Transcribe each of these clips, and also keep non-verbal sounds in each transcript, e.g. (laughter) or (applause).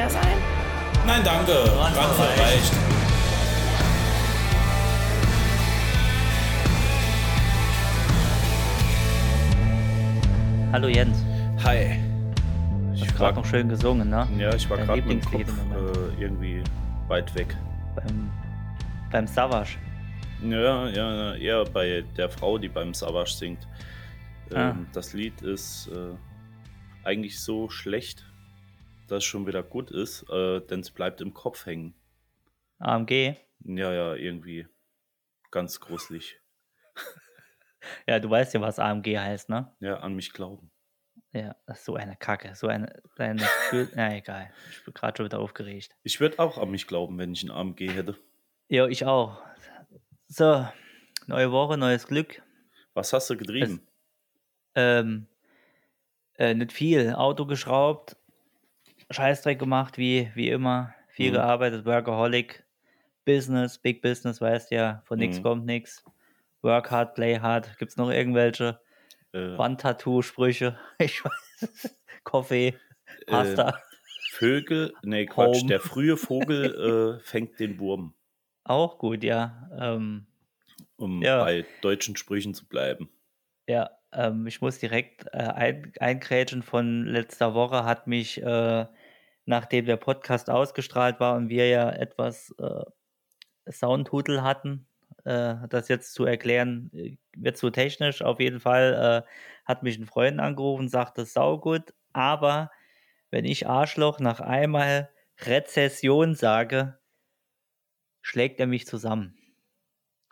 mehr sein? Nein, danke. Randvoll reicht. Hallo Jens. Hi. Ich Ich gerade noch schön gesungen, ne? ja, ich war gerade mit dem Kopf äh, irgendwie weit weg. Beim, beim Savage. Ja, ja, eher bei der Frau, die beim Savage singt. Ähm, Ah. Das Lied ist äh, eigentlich so schlecht, dass es schon wieder gut ist, äh, denn es bleibt im Kopf hängen. AMG. Ja, ja, irgendwie ganz gruselig. (laughs) Ja, du weißt ja, was AMG heißt, ne? Ja, an mich glauben. Ja, das ist so eine Kacke. So eine. eine (laughs) Na egal. Ich bin gerade schon wieder aufgeregt. Ich würde auch an mich glauben, wenn ich ein AMG hätte. Ja, ich auch. So, neue Woche, neues Glück. Was hast du getrieben? Ähm, äh, nicht viel. Auto geschraubt, Scheißdreck gemacht, wie, wie immer. Viel Mhm. gearbeitet, Workaholic, Business, Big Business, weißt ja, von nix Mhm. kommt nix. Work hard, play hard. Gibt's noch irgendwelche Äh, Wandtattoo-Sprüche? (laughs) Ich weiß. Kaffee, Pasta. Vögel, nee, Quatsch, Home. der frühe Vogel (laughs) äh, fängt den Wurm, Auch gut, ja. Ähm, um Ja. bei deutschen Sprüchen zu bleiben. Ja, ähm, ich muss direkt äh, ein, eingrätschen von letzter Woche hat mich, äh, nachdem der Podcast ausgestrahlt war und wir ja etwas äh, Soundhudel hatten, äh, das jetzt zu erklären, äh, wird zu technisch. Auf jeden Fall äh, hat mich ein Freund angerufen, sagte saugut, aber wenn ich Arschloch nach einmal Rezession sage, schlägt er mich zusammen.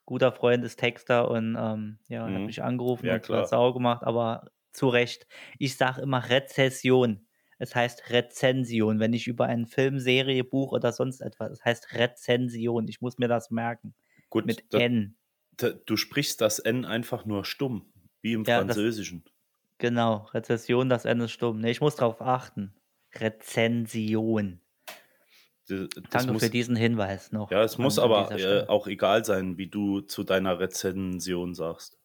Guter Freund ist Texter und ähm, ja, hat Mhm. mich angerufen Ja, und klar. hat sau gemacht, aber zu Recht. Ich sage immer Rezession. Es heißt Rezension, wenn ich über einen Film, Serie, Buch oder sonst etwas. Es heißt Rezension. Ich muss mir das merken. Gut, Mit da, N. da, du sprichst das N einfach nur stumm, wie im Ja, das- Französischen. Genau. Rezession, das N ist stumm. Nee, ich muss darauf achten. Rezension. D- Das Danke muss, für diesen Hinweis noch. ja, es muss aber äh, auch egal sein, wie du zu deiner Rezension sagst.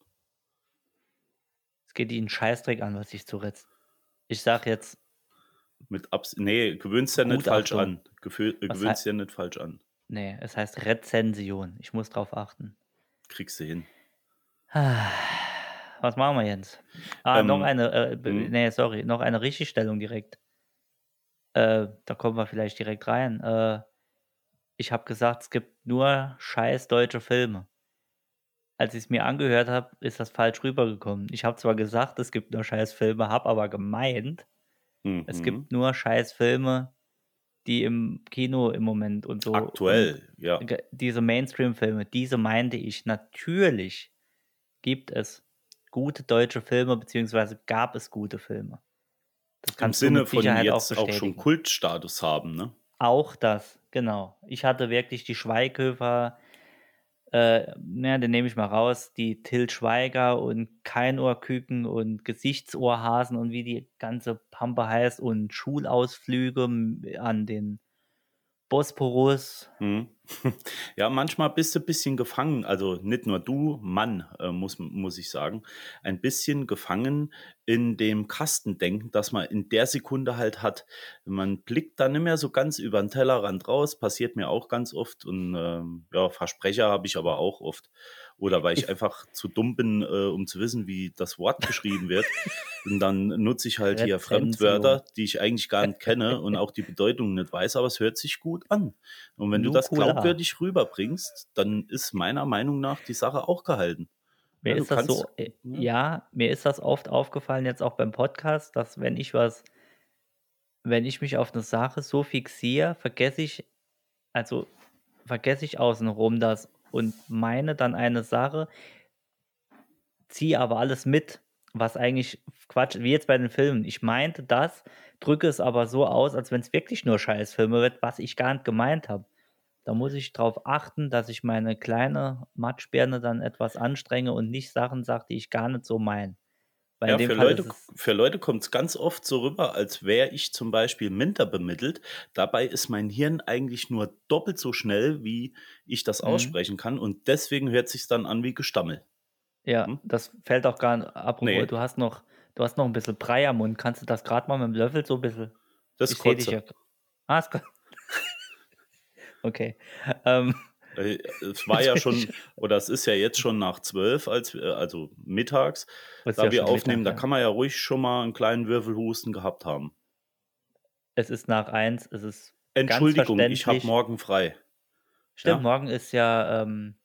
Es geht Ihnen Scheißdreck an, was ich zu Rez. Ich sag jetzt, Mit Abs nee, gewöhnst ja nicht falsch an. Gefö äh, gewöhnst ja nicht falsch an. nee, es heißt Rezension. Ich muss drauf achten. Kriegst du hin. (sighs) Was machen wir jetzt? Ah, Ähm, noch eine, äh, hm? nee, sorry, noch eine Richtigstellung direkt. Äh, da kommen wir vielleicht direkt rein. Äh, ich habe gesagt, es gibt nur scheiß deutsche Filme. Als ich es mir angehört habe, ist das falsch rübergekommen. Ich habe zwar gesagt, es gibt nur scheiß Filme, habe aber gemeint, Mhm. es gibt nur scheiß Filme, die im Kino im Moment und so. Aktuell, ja. Und ge- diese Mainstream-Filme, diese meinte ich. Natürlich gibt es gute deutsche Filme, beziehungsweise gab es gute Filme. Das Im kannst du Sinne mit von Sicherheit jetzt auch, schon bestätigen. Kultstatus haben, ne? Auch das, genau. Ich hatte wirklich die Schweighöfer, äh, na, den nehme ich mal raus, die Till Schweiger und Keinohrküken und Gesichtsohrhasen und wie die ganze Pampe heißt und Schulausflüge an den Bosporus. Mhm. (laughs) Ja, manchmal bist du ein bisschen gefangen, also nicht nur du, Mann, äh, muss, muss ich sagen, ein bisschen gefangen in dem Kastendenken, das man in der Sekunde halt hat. Man blickt da nicht mehr so ganz über den Tellerrand raus, passiert mir auch ganz oft und ähm, ja, Versprecher habe ich aber auch oft. Oder weil ich einfach zu dumm bin, äh, um zu wissen, wie das Wort geschrieben wird. Und dann nutze ich halt hier. Fremdwörter, die ich eigentlich gar nicht kenne und auch die Bedeutung nicht weiß, aber es hört sich gut an. Und wenn du das Nukular. Glaubwürdig rüberbringst, dann ist meiner Meinung nach die Sache auch gehalten. Mir Ja, ist das so, kannst- äh, ja. ja, mir ist das oft aufgefallen, jetzt auch beim Podcast, dass wenn ich was, wenn ich mich auf eine Sache so fixiere, vergesse ich, also vergesse ich außenrum das und meine dann eine Sache, ziehe aber alles mit, was eigentlich Quatsch, wie jetzt bei den Filmen. Ich meinte das, drücke es aber so aus, als wenn es wirklich nur Scheißfilme wird, was ich gar nicht gemeint habe. Da muss ich darauf achten, dass ich meine kleine Matschbirne dann etwas anstrenge und nicht Sachen sage, die ich gar nicht so meine. Weil Ja, für Fall Leute, ist für Leute kommt es ganz oft so rüber, als wäre ich zum Beispiel minder bemittelt. Dabei ist mein Hirn eigentlich nur doppelt so schnell, wie ich das Mhm. aussprechen kann. Und deswegen hört sich dann an wie Gestammel. ja, Hm? das fällt auch gar nicht. Apropos, Nee. du hast noch, du hast noch ein bisschen Brei am Mund. Kannst du das gerade mal mit dem Löffel so ein bisschen. Das ich sehe dich ja. Ah, es kommt. Okay. Ähm, Äh, Es war ja schon, (laughs) oder es ist ja jetzt schon nach zwölf, als wir, also mittags, ist da ja wir aufnehmen, Mittag, da kann man ja ruhig schon mal einen kleinen Würfelhusten gehabt haben. Es ist nach eins, es ist Entschuldigung, ich habe morgen frei. Stimmt, Ja. morgen ist ja, ähm,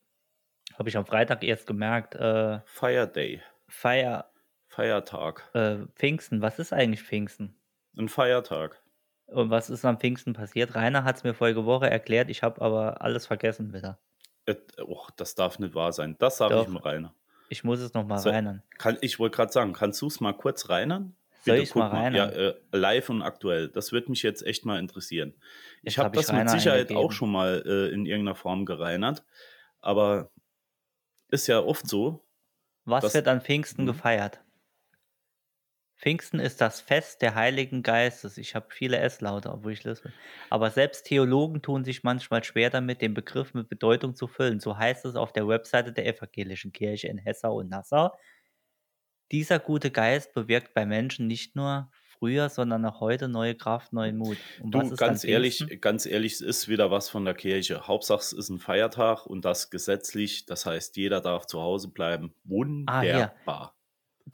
habe ich am Freitag erst gemerkt, äh, Fire Day, Feier, Feiertag, äh, Pfingsten. Was ist eigentlich Pfingsten? ein Feiertag. Und was ist am Pfingsten passiert? Rainer hat es mir vorige Woche erklärt, ich habe aber alles vergessen wieder. Äh, oh, das darf nicht wahr sein. Das sage ich mal rein. Ich muss es nochmal So, reinern. Kann, ich wollte gerade sagen, kannst du es mal kurz reinern? Soll Bitte ich's mal guck Ja, reinern? äh, live und aktuell. Das würde mich jetzt echt mal interessieren. Jetzt Ich habe hab ich das mit Rainer Sicherheit eingegeben. auch schon mal äh, in irgendeiner Form gereinert. Aber ist ja oft so. Was wird an Pfingsten Mhm. gefeiert? Pfingsten ist das Fest der Heiligen Geistes. Ich habe viele S-Laute, obwohl ich lese. Aber selbst Theologen tun sich manchmal schwer damit, den Begriff mit Bedeutung zu füllen. So heißt es auf der Webseite der Evangelischen Kirche in Hessau und Nassau. Dieser gute Geist bewirkt bei Menschen nicht nur früher, sondern auch heute neue Kraft, neuen Mut. Und Du, ganz ehrlich, Pfingsten? ganz ehrlich, es ist wieder was von der Kirche. Hauptsache es ist ein Feiertag und das gesetzlich. Das heißt, jeder darf zu Hause bleiben. Ah. Wunderbar.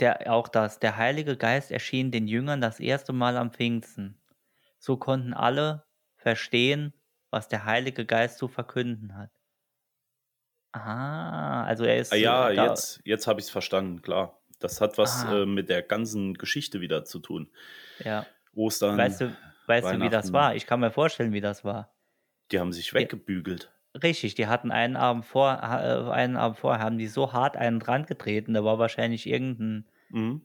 Der, auch das. Der Heilige Geist erschien den Jüngern das erste Mal am Pfingsten. So konnten alle verstehen, was der Heilige Geist zu verkünden hat. Ah, also er ist. Ah, ja, äh, da, jetzt, jetzt habe ich es verstanden, klar. Das hat was Ah. äh, mit der ganzen Geschichte wieder zu tun. Ja. Ostern, Weißt du, weißt du, wie das war? Ich kann mir vorstellen, wie das war. die haben sich weggebügelt. Richtig, die hatten einen Abend vor, äh, einen Abend vorher haben die so hart einen dran getreten, da war wahrscheinlich irgendein Mhm.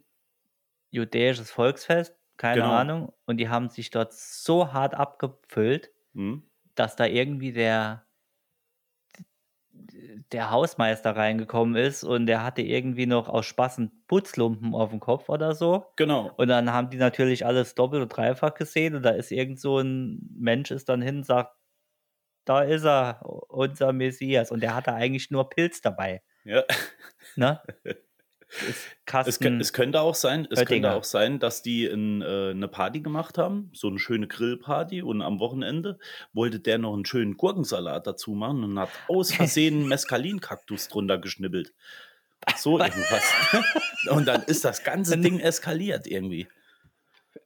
judäisches Volksfest, keine Genau. Ahnung, und die haben sich dort so hart abgefüllt, Mhm. dass da irgendwie der der Hausmeister reingekommen ist und der hatte irgendwie noch aus Spaß einen Putzlumpen auf dem Kopf oder so. Genau. Und dann haben die natürlich alles doppelt und dreifach gesehen und da ist irgend so ein Mensch ist dann hin und sagt, da ist er, unser Messias. Und der hatte eigentlich nur Pilz dabei. Ja. Ne? (laughs) Es, es könnte auch sein, es könnte Oettinger. auch sein, dass die in, äh, eine Party gemacht haben, so eine schöne Grillparty und am Wochenende wollte der noch einen schönen Gurkensalat dazu machen und hat aus Versehen einen Mescalin-Kaktus drunter geschnibbelt. So irgendwas. (laughs) und dann ist das ganze Ding eskaliert irgendwie.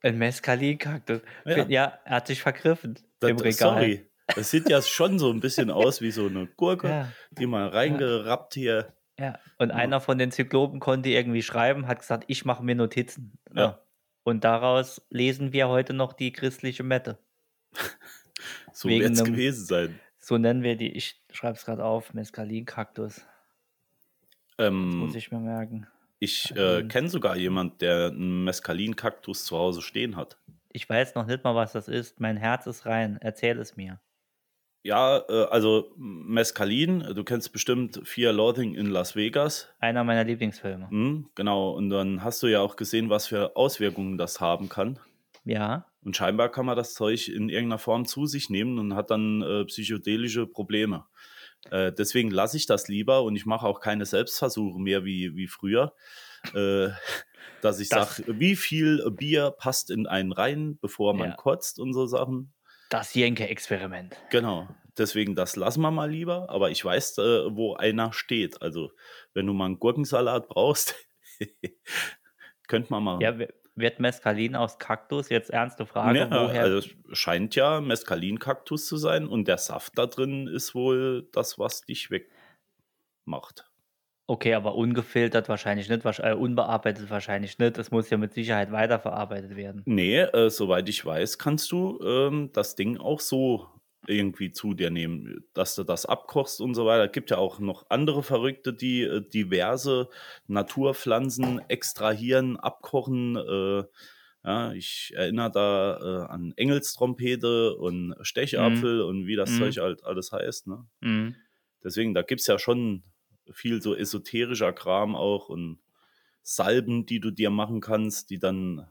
ein Mescalin-Kaktus. Ja. Ja. er hat sich vergriffen Das, im Regal. Sorry. Das sieht ja schon so ein bisschen aus wie so eine Gurke, Ja. die mal reingerappt hier. Ja, und einer von den Zyklopen konnte irgendwie schreiben, hat gesagt, ich mache mir Notizen. Ja. Und daraus lesen wir heute noch die christliche Mette. (laughs) So wird es gewesen sein. So nennen wir die. Ich schreibe es gerade auf. Mescalin-Kaktus. Ähm, Muss ich mir merken. Ich äh, kenne sogar jemand, der einen Mescalin-Kaktus zu Hause stehen hat. Ich weiß noch nicht mal, was das ist. Mein Herz ist rein. Erzähl es mir. Ja, äh, also Mescalin, du kennst bestimmt Fear Loathing in Las Vegas. Einer meiner Lieblingsfilme. Hm, genau, und dann hast du ja auch gesehen, was für Auswirkungen das haben kann. Ja. Und scheinbar kann man das Zeug in irgendeiner Form zu sich nehmen und hat dann äh, psychedelische Probleme. Äh, deswegen lasse ich das lieber und ich mache auch keine Selbstversuche mehr wie, wie früher. Äh, (laughs) dass ich Das- sage, wie viel Bier passt in einen rein, bevor man Ja. kotzt und so Sachen. Das Jenke-Experiment. Genau. Deswegen, das lassen wir mal lieber. Aber ich weiß, äh, wo einer steht. Also, wenn du mal einen Gurkensalat brauchst, (laughs) könnte man machen. Ja, wi- wird Mescalin aus Kaktus? Jetzt ernste Frage. Ja, woher? also es scheint ja Mescalin-Kaktus zu sein und der Saft da drin ist wohl das, was dich wegmacht. Okay, aber ungefiltert wahrscheinlich nicht. wahrsch- Äh, unbearbeitet wahrscheinlich nicht. Es muss ja mit Sicherheit weiterverarbeitet werden. Nee, äh, soweit ich weiß, kannst du ähm, das Ding auch so irgendwie zu dir nehmen, dass du das abkochst und so weiter. Es gibt ja auch noch andere Verrückte, die äh, diverse Naturpflanzen extrahieren, abkochen. Äh, ja, ich erinnere da äh, an Engelstrompete und Stechapfel und wie das Mhm. Zeug halt alles heißt. Ne? Mhm. Deswegen, da gibt es ja schon viel so esoterischer Kram auch und Salben, die du dir machen kannst, die dann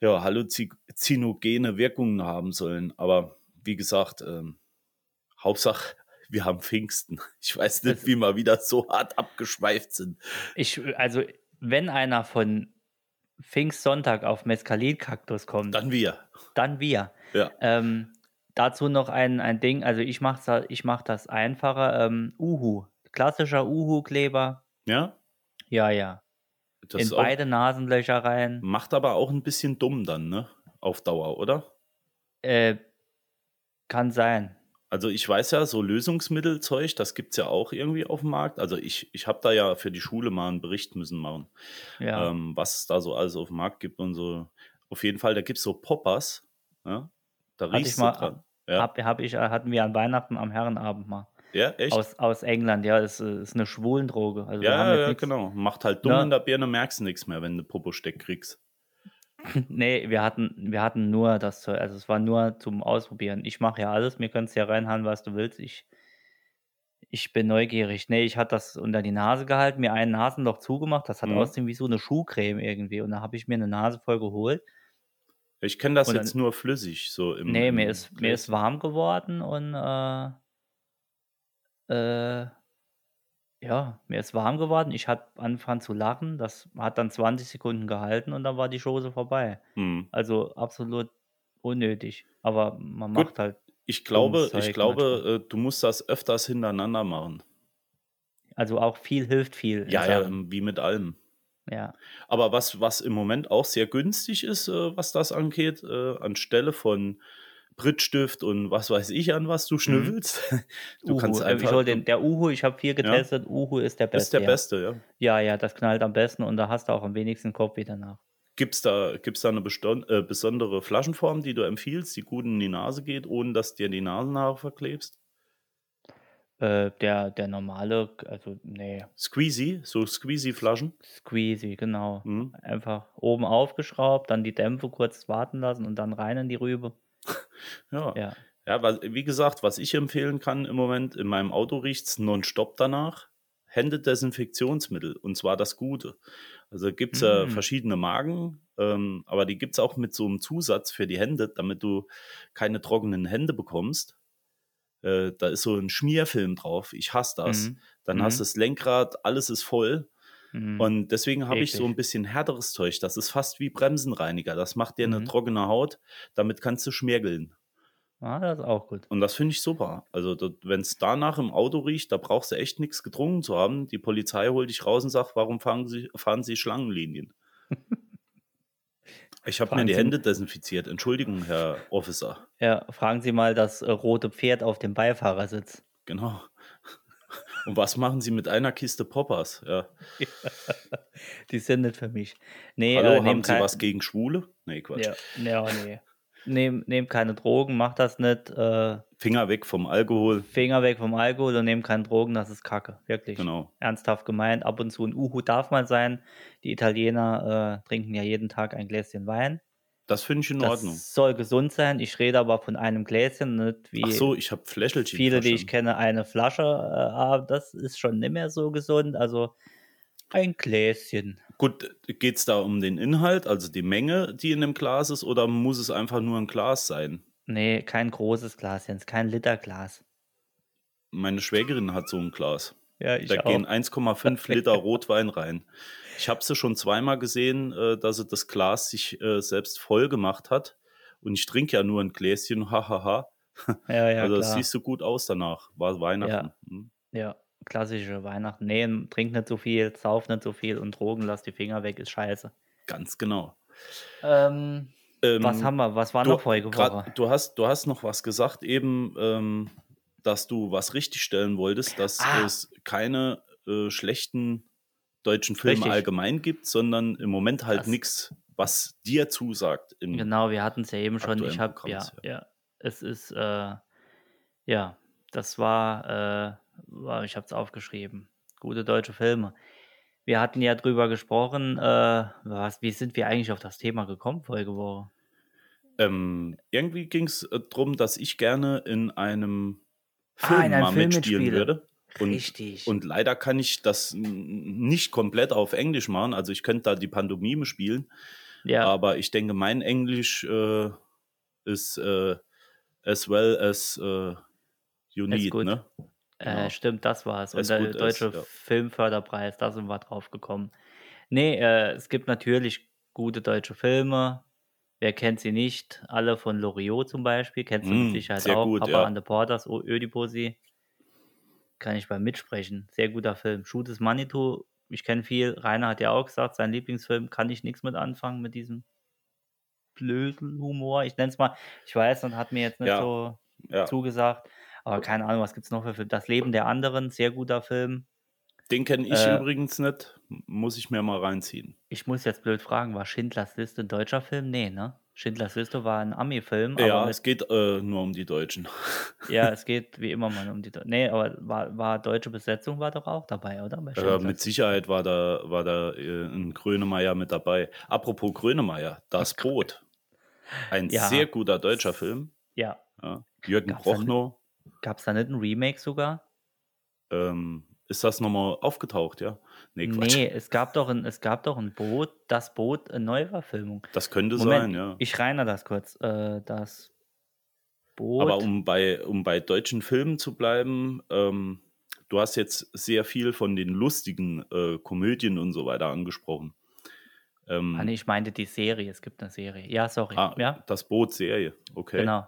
ja, halluzinogene Wirkungen haben sollen. Aber wie gesagt, ähm, Hauptsache, (laughs) wir haben Pfingsten. (laughs) Ich weiß nicht, Das- wie wir wieder so hart abgeschweift sind. Ich, also, wenn einer von Pfingstsonntag auf Mescalin-Kaktus kommt, Dann wir. dann wir. Ja. Ähm, dazu noch ein, ein Ding, also ich mache ich mach das einfacher. Ähm, Uhu, klassischer Uhu-Kleber. Ja? Ja, ja. Das In beide Nasenlöcher rein. macht aber auch ein bisschen dumm dann, ne? Auf Dauer, oder? Äh, kann sein. Also ich weiß ja, so Lösungsmittelzeug, das gibt es ja auch irgendwie auf dem Markt. Also ich, ich habe da ja für die Schule mal einen Bericht müssen machen, Ja. ähm, was es da so alles auf dem Markt gibt und so. Auf jeden Fall, da gibt es so Poppers. Ja? Da riechst du mal- dran. Ja, Hab, hab ich, äh, hatten wir an Weihnachten am Herrenabend mal. Ja echt? Aus, aus England, ja, ist, äh, ist eine Schwulendroge. Also ja, jetzt ja, nix- genau. Macht halt dumm Ne? in der Birne, merkst du nichts mehr, wenn du Popo-Steck kriegst. (laughs) Nee, wir hatten, wir hatten nur das Zeug, also es war nur zum Ausprobieren. Ich mache ja alles, mir kannst ja reinhauen, was du willst. Ich, ich bin neugierig. Nee, ich hatte das unter die Nase gehalten, mir ein Nasenloch zugemacht, das hat Mhm. aussehen wie so eine Schuhcreme irgendwie. Und da habe ich mir eine Nase voll geholt. Ich kenne das dann- jetzt nur flüssig, so im. Nee, mir ist, mir ist warm geworden und äh, äh, ja, mir ist warm geworden. Ich habe angefangen zu lachen. Das hat dann 20 Sekunden gehalten und dann war die Chose vorbei. Hm. Also absolut unnötig. Aber man Gut, macht halt, Ich glaube, ich glaube, äh, du musst das öfters hintereinander machen. also auch viel hilft viel. Ja, ja, Sachen. wie mit allem. ja. Aber was, was im Moment auch sehr günstig ist, äh, was das angeht, äh, anstelle von Brittstift und was weiß ich an was du schnüffelst, (laughs) du Uhu. kannst äh, einfach. ich hol den, der Uhu, ich habe viel getestet. Uhu ist der das ist beste. der ja. beste, ja. Ja, ja, das knallt am besten und da hast du auch am wenigsten Kopf wieder nach. Gibt es da, gibt's da eine beston- äh, besondere Flaschenform, die du empfiehlst, die gut in die Nase geht, ohne dass dir die Nasenhaare verklebst? Äh, der, der normale, also nee, Squeezy, so Squeezy-Flaschen. Squeezy, genau. Mhm. Einfach oben aufgeschraubt, dann die Dämpfe kurz warten lassen und dann rein in die Rübe. Ja. Ja. Ja, weil, wie gesagt, was ich empfehlen kann im Moment, in meinem Auto riecht es nonstop danach. Händedesinfektionsmittel, und zwar das Gute. Also gibt es ja Mm. verschiedene Marken, ähm, aber die gibt es auch mit so einem Zusatz für die Hände, damit du keine trockenen Hände bekommst. Äh, da ist so ein Schmierfilm drauf. Ich hasse das. Mhm. Dann Mhm. hast du das Lenkrad, alles ist voll. Mhm. Und deswegen habe ich so ein bisschen härteres Zeug. Das ist fast wie Bremsenreiniger. Das macht dir eine Mhm. trockene Haut. Damit kannst du schmirgeln. ah, das ist auch gut. Und das finde ich super. Also, wenn es danach im Auto riecht, da brauchst du echt nichts getrunken zu haben. Die Polizei holt dich raus und sagt, warum fahren Sie, fahren Sie Schlangenlinien? (laughs) Ich habe mir die Sie- Hände desinfiziert. Entschuldigung, Herr Officer. Ja, fragen Sie mal das äh, rote Pferd auf dem Beifahrersitz. Genau. Und was machen Sie mit einer Kiste Poppers? Ja. (laughs) Die sind nicht für mich. Nee, Hallo, äh, haben Sie was gegen Schwule? Nee, Quatsch. Ja, ja nee. Nehmt nehm keine Drogen, macht das nicht. Äh, Finger weg vom Alkohol. Finger weg vom Alkohol und nehmt keine Drogen, das ist Kacke. Wirklich. Genau. Ernsthaft gemeint. Ab und zu ein Uhu darf mal sein. Die Italiener äh, trinken ja jeden Tag ein Gläschen Wein. Das finde ich in Das Ordnung. soll gesund sein. Ich rede aber von einem Gläschen, nicht wie Ach so, ich habe Fläschelchen. viele, die ich kenne, eine Flasche. Äh, das ist schon nicht mehr so gesund. Also ein Gläschen. Gut, geht es da um den Inhalt, also die Menge, die in dem Glas ist, oder muss es einfach nur ein Glas sein? Nee, kein großes Glas, Jens, kein Literglas. Meine Schwägerin hat so ein Glas. Ja, ich Da auch. gehen 1,5 Liter (laughs) Rotwein rein. Ich habe sie schon zweimal gesehen, äh, dass sie das Glas sich äh, selbst voll gemacht hat. Und ich trinke ja nur ein Gläschen, hahaha. (laughs) ja, ja, also das siehst du gut aus danach. War Weihnachten. Hm. Ja, klassische Weihnachten. Nee, trink nicht so viel, sauf nicht so viel und Drogen, lass die Finger weg, ist scheiße. Ganz genau. Ähm, Ähm, was haben wir? Was war du, noch vorige grad- Woche? du, hast, du hast noch was gesagt, eben, ähm, dass du was richtigstellen wolltest, dass Ah. es keine äh, schlechten deutschen Filme Richtig. allgemein gibt, sondern im Moment halt nichts, was dir zusagt. Genau, wir hatten es ja eben schon. Ich habe, ja, ja, es ist, äh, ja, das war, äh, war ich habe es aufgeschrieben. Gute deutsche Filme. Wir hatten ja drüber gesprochen, äh, was, wie sind wir eigentlich auf das Thema gekommen, vorige Woche? Ähm, irgendwie ging es äh, darum, dass ich gerne in einem Film Ah, in einem mal Film mitspielen mitspiele. würde. Und, Richtig. und leider kann ich das nicht komplett auf Englisch machen. Also ich könnte da die Pantomime spielen, ja, aber ich denke, mein Englisch äh, ist äh, as well as äh, you need, ne? genau. Äh, stimmt, das war es. Und der good as, deutsche ja. Filmförderpreis, da sind wir drauf gekommen. Nee, äh, es gibt natürlich gute deutsche Filme. Wer kennt sie nicht? Alle von Loriot zum Beispiel. Kennst du mit Mm, Sicherheit sehr auch. gut, Papa ja. and the Porters, Ödipussy. Kann ich bei mitsprechen. Sehr guter Film. Shoot is Manitou. Ich kenne viel. Rainer hat ja auch gesagt, sein Lieblingsfilm kann ich nichts mit anfangen mit diesem blöden Humor. Ich nenne es mal. Ich weiß und hat mir jetzt nicht Ja. so Ja. zugesagt. Aber keine Ahnung, was gibt es noch für Filme? Das Leben der anderen, sehr guter Film. Den kenne ich Äh, übrigens nicht. Muss ich mir mal reinziehen. Ich muss jetzt blöd fragen, war Schindlers Liste ein deutscher Film? Nee, ne? Schindlers Liste war ein Ami-Film, aber Ja, es geht äh, nur um die Deutschen. (laughs) ja, es geht wie immer mal um die. Deu- Nee, aber war, war deutsche Besetzung war doch auch dabei, oder? Äh, mit Sicherheit war da, war da äh, ein Grönemeyer mit dabei. Apropos Grönemeyer, Das Boot. Ein Ja. sehr guter deutscher Film. Ja. Ja. Jürgen Gab's Prochnow. Gab es da nicht ein Remake sogar? Ähm, ist das nochmal aufgetaucht, ja? Nee, Quatsch. Nee, (laughs) es gab doch ein, es gab doch ein Boot, das Boot, eine Neuverfilmung. Das könnte Moment, sein, ja. ich reine das kurz. Äh, das Boot. Aber um bei, um bei deutschen Filmen zu bleiben, ähm, du hast jetzt sehr viel von den lustigen äh, Komödien und so weiter angesprochen. Ähm, ah, nee, ich meinte die Serie, es gibt eine Serie. Ja, sorry. ah, ja, Das Boot-Serie, okay. genau.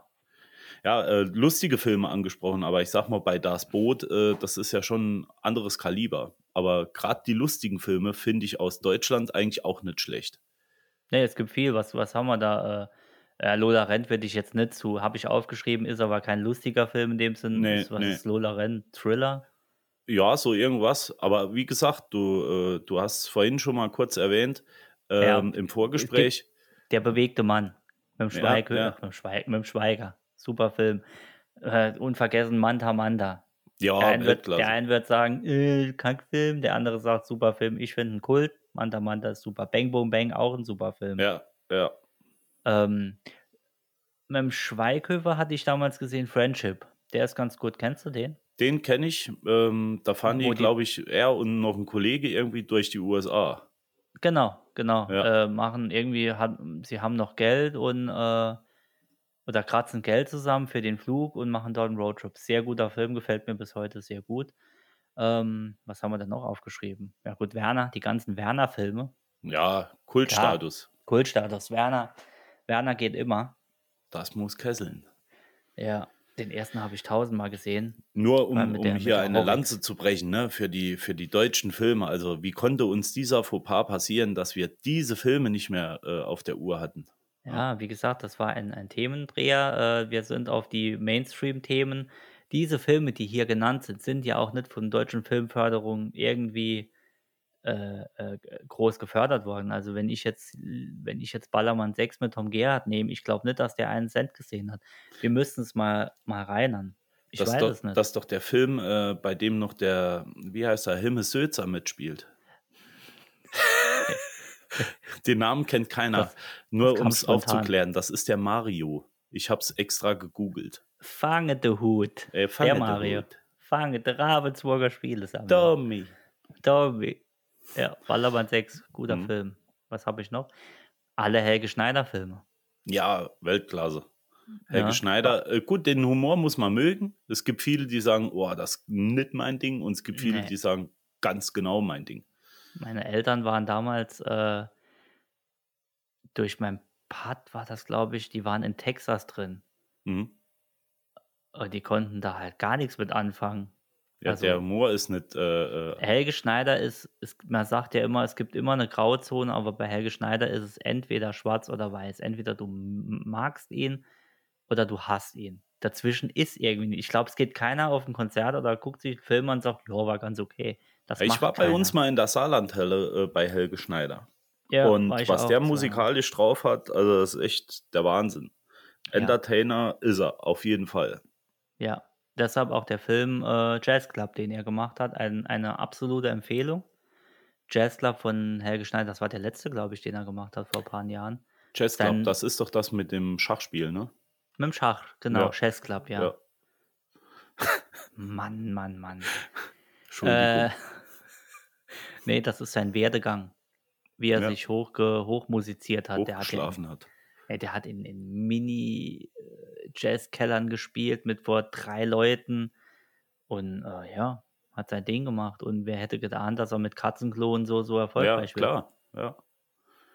Ja, äh, lustige Filme angesprochen, aber ich sag mal, bei Das Boot, äh, das ist ja schon ein anderes Kaliber. Aber gerade die lustigen Filme finde ich aus Deutschland eigentlich auch nicht schlecht. Nee, es gibt viel. Was, was haben wir da? Äh, Lola Rent würde ich jetzt nicht zu, habe ich aufgeschrieben, ist aber kein lustiger Film in dem Sinn. Nee, was nee. ist Lola Rent? Thriller? Ja, so irgendwas. Aber wie gesagt, du, äh, du hast vorhin schon mal kurz erwähnt, Ja. ähm, im Vorgespräch. Der bewegte Mann. Mit dem Ja, Schweiger. ja. Mit, dem Schweig, mit dem Schweiger. Super Film. Äh, unvergessen Manta Manta. Ja, der, eine wird, der eine wird sagen, äh, Kackfilm, der andere sagt, super Film. Ich finde einen Kult. Manta Manta ist super. Bang Boom Bang auch ein super Film. Ja, ja. Ähm, mit dem Schweighöfer hatte ich damals gesehen Friendship. Der ist ganz gut. Kennst du den? Den kenne ich. Ähm, da fahren die- glaube ich, er und noch ein Kollege irgendwie durch die USA. Genau, genau. Ja. Äh, machen irgendwie, hat, sie haben noch Geld und äh, oder kratzen Geld zusammen für den Flug und machen dort einen Roadtrip. Sehr guter Film, gefällt mir bis heute sehr gut. Ähm, was haben wir denn noch aufgeschrieben? Ja gut, Werner, die ganzen Werner-Filme. Ja, Kultstatus. Kultstatus, Werner. Werner geht immer. Das muss kesseln. Ja, den ersten habe ich tausendmal gesehen. Nur um, um der- hier eine Lanze zu brechen, ne, für die, für die deutschen Filme. Also, wie konnte uns dieser Fauxpas passieren, dass wir diese Filme nicht mehr äh, auf der Uhr hatten? Ja, wie gesagt, das war ein, ein Themendreher. Äh, wir sind auf die Mainstream-Themen. Diese Filme, die hier genannt sind, sind ja auch nicht von deutschen Filmförderung irgendwie äh, äh, groß gefördert worden. Also wenn ich jetzt, wenn ich jetzt Ballermann 6 mit Tom Gerhardt nehme, ich glaube nicht, dass der einen Cent gesehen hat. Wir müssten es mal, mal reinern. Ich das, weiß doch, es nicht. das ist doch der Film, äh, bei dem noch der, wie heißt er, Hilme Sözer mitspielt. Den Namen kennt keiner. Das- Nur um es aufzuklären, das ist der Mario. Ich habe es extra gegoogelt. Fange de Hut. Äh, fange der de Mario. Hut. Fange de Ravensburger Spielesammlung. Tommy. Tommy. Ja, Ballermann 6, guter Mhm. Film. Was habe ich noch? Alle Helge Schneider-Filme. Ja, Weltklasse. Helge Ja. Schneider, äh, gut, den Humor muss man mögen. Es gibt viele, die sagen, oh, das ist nicht mein Ding. Und es gibt viele, Nee. die sagen, ganz genau mein Ding. Meine Eltern waren damals äh, durch mein Pad, war das glaube ich, die waren in Texas drin. Mhm. Und die konnten da halt gar nichts mit anfangen. Ja, Also- der Humor ist nicht. Äh, äh, Helge Schneider ist, ist, man sagt ja immer, es gibt immer eine Grauzone, aber bei Helge Schneider ist es entweder schwarz oder weiß. Entweder du magst ihn oder du hasst ihn. Dazwischen ist irgendwie nicht. Ich glaube, es geht keiner auf ein Konzert oder guckt sich einen Film an und sagt, ja, war ganz okay. Das ich war bei keiner. uns mal in der Saarlandhalle äh, bei Helge Schneider. Ja, und was auch der musikalisch drauf hat, also das ist echt der Wahnsinn. Ja. Entertainer ist er, auf jeden Fall. Ja, deshalb auch der Film äh, Jazz Club, den er gemacht hat, ein, eine absolute Empfehlung. Jazz Club von Helge Schneider, das war der letzte, glaube ich, den er gemacht hat vor ein paar Jahren. Jazz Club, Dann- das ist doch das mit dem Schachspiel, ne? Mit dem Schach, genau, Ja. Jazz Club, ja. Ja. (laughs) Mann, Mann, Mann. Entschuldigung. Äh, nee, das ist sein Werdegang, wie er Ja. sich hochge hochmusiziert hat. Der hat, ja in, hochgeschlafen hat. ey, der hat in, in Mini-Jazz-Kellern gespielt mit vor drei Leuten und äh, ja, hat sein Ding gemacht. Und wer hätte geahnt, dass er mit Katzenklo und so, so Ja, erfolgreich wird? klar. Ja.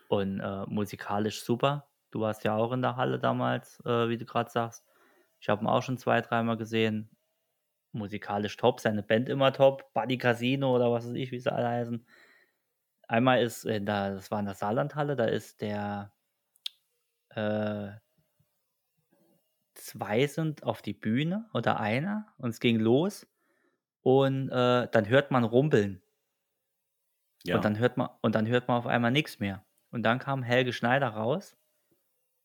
Und äh, musikalisch super. Du warst ja auch in der Halle damals, äh, wie du gerade sagst. Ich habe ihn auch schon zwei, dreimal gesehen. Musikalisch top, seine Band immer top. Buddy Casino oder was weiß ich, wie sie alle heißen. Einmal ist in der, das war in der Saarlandhalle, da ist der äh, zwei sind auf die Bühne oder einer und es ging los und äh, dann hört man rumpeln Ja. und dann hört man und dann hört man auf einmal nichts mehr und dann kam Helge Schneider raus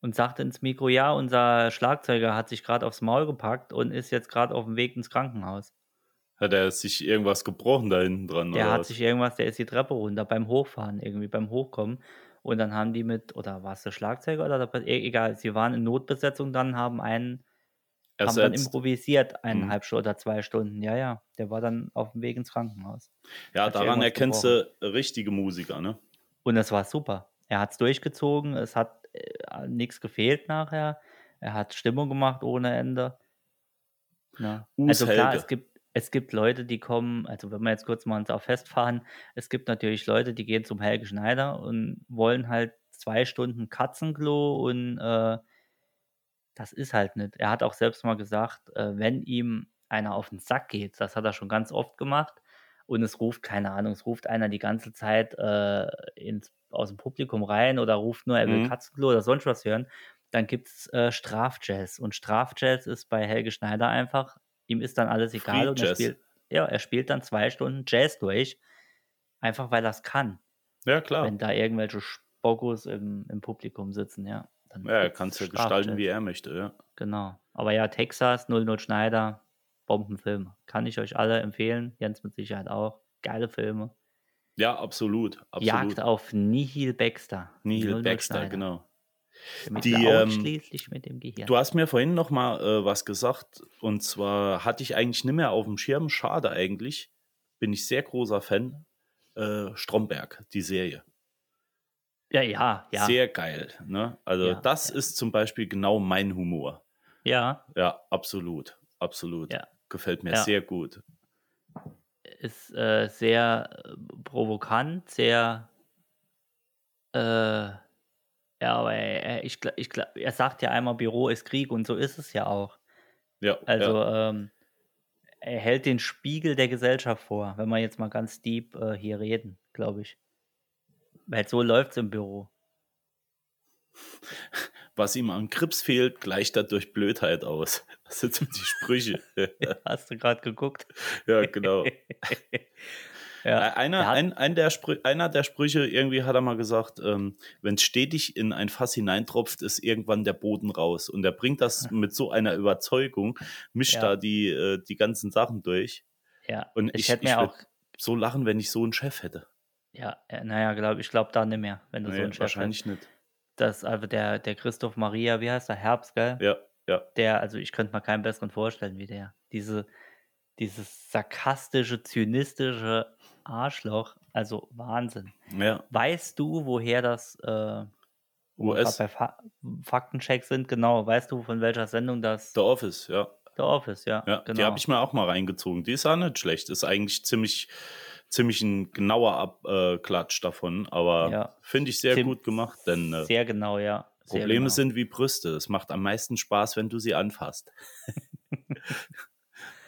und sagte ins Mikro, ja, unser Schlagzeuger hat sich gerade aufs Maul gepackt und ist jetzt gerade auf dem Weg ins Krankenhaus. Hat er sich irgendwas gebrochen da hinten dran? Der hat was? sich irgendwas, der ist die Treppe runter beim Hochfahren, irgendwie beim Hochkommen. Und dann haben die mit, oder war es der Schlagzeuger oder der, e- egal, sie waren in Notbesetzung, dann haben einen, haben dann improvisiert Mhm. eineinhalb Stunden oder zwei Stunden. Ja, ja, der war dann auf dem Weg ins Krankenhaus. Ja, Hat daran erkennst du richtige Musiker, ne? Und es war super. Er hat es durchgezogen, es hat äh, nichts gefehlt nachher. Er hat Stimmung gemacht ohne Ende. Us Also klar, Helge. es gibt, es gibt Leute, die kommen, also wenn wir jetzt kurz mal uns auf festfahren, es gibt natürlich Leute, die gehen zum Helge Schneider und wollen halt zwei Stunden Katzenklo und äh, das ist halt nicht. Er hat auch selbst mal gesagt, äh, wenn ihm einer auf den Sack geht, das hat er schon ganz oft gemacht, und es ruft, keine Ahnung, es ruft einer die ganze Zeit äh, ins, aus dem Publikum rein oder ruft nur, er will Mhm. Katzenklo oder sonst was hören, dann gibt es äh, Strafjazz. Und Strafjazz ist bei Helge Schneider einfach, ihm ist dann alles egal Free und er Jazz. spielt, ja, er spielt dann zwei Stunden Jazz durch, einfach weil er es kann. Ja, klar. Wenn da irgendwelche Spockos im, im Publikum sitzen, ja. Dann Ja, er kann es ja gestalten, wie er möchte, ja. Genau. Aber ja, Texas, 00 Schneider, Bombenfilm. Kann ich euch alle empfehlen. Jens mit Sicherheit auch. Geile Filme. Ja, absolut. absolut. Jagd auf Nihil Baxter. 00 Baxter, genau. Die, ähm, ausschließlich mit dem Gehirn. Du hast mir vorhin noch mal äh, was gesagt und zwar hatte ich eigentlich nicht mehr auf dem Schirm. Schade eigentlich. Bin ich sehr großer Fan. Äh, Stromberg, die Serie. ja, ja, ja. Sehr geil. Ne? Also Ja, das ja. ist zum Beispiel genau mein Humor. ja, Ja, absolut. Absolut. Ja. Gefällt mir Ja. sehr gut. ist äh, sehr äh, provokant, sehr. Äh, ja, aber er, ich, ich, er sagt ja einmal, Büro ist Krieg und so ist es ja auch. Ja, Also ja. ähm, er hält den Spiegel der Gesellschaft vor, wenn wir jetzt mal ganz deep äh, hier reden, glaube ich. Weil so läuft es im Büro. (laughs) was ihm an Grips fehlt, gleicht er durch Blödheit aus. (laughs) Das sind so die Sprüche. (laughs) Hast du gerade geguckt? ja, genau. (laughs) ja, Äh, Einer, ein, ein der Sprü einer der Sprüche, irgendwie hat er mal gesagt, ähm, wenn es stetig in ein Fass hineintropft, ist irgendwann der Boden raus. Und er bringt das mit so einer Überzeugung, mischt Ja. da die, äh, die ganzen Sachen durch. ja. Und ich, ich, hätte mir auch, so lachen, wenn ich so einen Chef hätte. ja, äh, naja, glaube ich, glaube da nicht mehr, wenn du so Nee, einen Chef wahrscheinlich hast. nicht. Das, also der, der Christoph Maria, wie heißt der, Herbst, gell? Ja, ja. Der, also ich könnte mir keinen besseren vorstellen wie der. Diese, dieses sarkastische, zynistische Arschloch, also Wahnsinn. ja. Weißt du, woher das, äh, US. bei Fa Faktencheck sind, genau, weißt du, von welcher Sendung das The Office, ja. The Office, ja, Ja, genau. die habe ich mir auch mal reingezogen. Die ist auch nicht schlecht. Ist eigentlich ziemlich, ziemlich ein genauer Abklatsch davon, aber Ja. finde ich sehr Ziem- gut gemacht, denn äh, Sehr genau, ja. Sehr Probleme genau. sind wie Brüste. Es macht am meisten Spaß, wenn du sie anfasst. (laughs)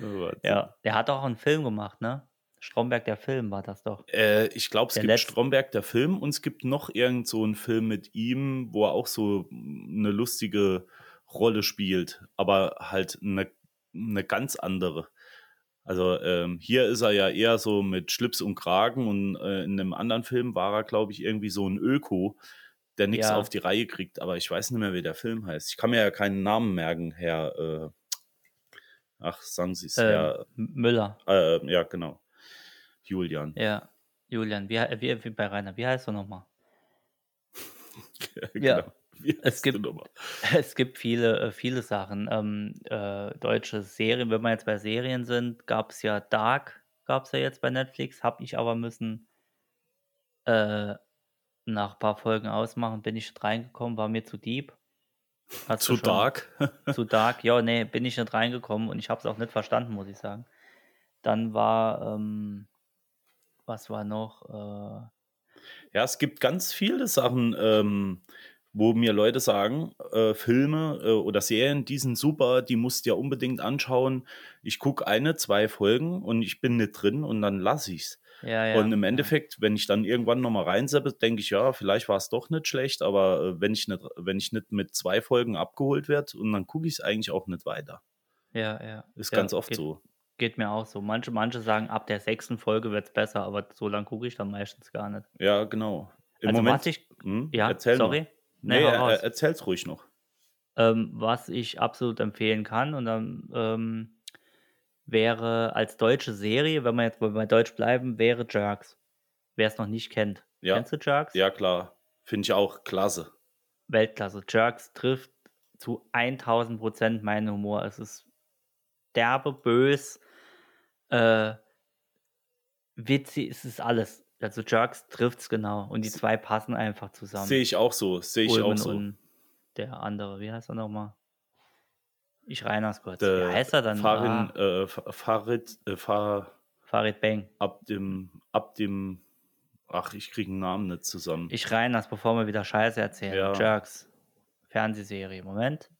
Oh, Ja, der hat auch einen Film gemacht, ne? Stromberg, der Film war das doch. Äh, ich glaube, es Der gibt letzte- Stromberg, der Film, und es gibt noch irgend so einen Film mit ihm, wo er auch so eine lustige Rolle spielt, aber halt eine, eine ganz andere. Also ähm, hier ist er ja eher so mit Schlips und Kragen und äh, in einem anderen Film war er, glaube ich, irgendwie so ein Öko, der nichts Ja. auf die Reihe kriegt. Aber ich weiß nicht mehr, wie der Film heißt. Ich kann mir ja keinen Namen merken, Herr. Äh, ach, sagen Sie es, Ähm, Herr. Müller, Äh, ja, genau. Julian. ja. Julian, wie, wie, wie bei Rainer, wie heißt du nochmal? (laughs) genau. Ja. (laughs) Es gibt-? (laughs) Es gibt viele, äh, viele Sachen. Ähm, äh, deutsche Serien, wenn wir jetzt bei Serien sind, gab es ja Dark, gab es ja jetzt bei Netflix, habe ich aber müssen äh, nach ein paar Folgen ausmachen, bin ich nicht reingekommen, war mir zu deep. Hast Zu dark. (laughs) Zu dark, ja, nee, bin ich nicht reingekommen und ich habe es auch nicht verstanden, muss ich sagen. Dann war, ähm, was war noch? Äh, Ja, es gibt ganz viele Sachen, ähm, wo mir Leute sagen, äh, Filme äh, oder Serien, die sind super, die musst du ja unbedingt anschauen. Ich gucke eine, zwei Folgen und ich bin nicht drin und dann lasse ich's. Ja, ja. Und im ja. Endeffekt, wenn ich dann irgendwann nochmal reinseppe, denke ich, ja, vielleicht war es doch nicht schlecht, aber äh, wenn ich nicht, wenn ich nicht mit zwei Folgen abgeholt werde und dann gucke ich es eigentlich auch nicht weiter. Ja, ja. Ist ja, ganz oft geht, so. Geht mir auch so. Manche, manche sagen, ab der sechsten Folge wird es besser, aber so lange gucke ich dann meistens gar nicht. Ja, genau. Im also Moment. was ich, Hm, ja, sorry. Mal. Nee, raus. er- erzähl's ruhig noch. Ähm, was ich absolut empfehlen kann und dann ähm, wäre als deutsche Serie, wenn wir jetzt bei Deutsch bleiben, wäre Jerks. Wer es noch nicht kennt. Ja. Kennst du Jerks? Ja, klar. Finde ich auch klasse. Weltklasse. Jerks trifft zu 1000 Prozent meinen Humor. Es ist derbe, bös, äh, witzig, es ist alles. Also Jerks trifft es genau und die zwei passen einfach zusammen. Sehe ich auch so. Sehe ich auch Ulmen so. und der andere, wie heißt er nochmal? Ich reiners kurz. Der wie heißt er dann? Farin, Ah, äh, Fa- Farid, äh, Fa, Farid Bang. ab dem, ab dem, ach, ich kriege einen Namen nicht zusammen. Ich reiners, bevor wir wieder Scheiße erzählen. Ja. Jerks. Fernsehserie. Moment.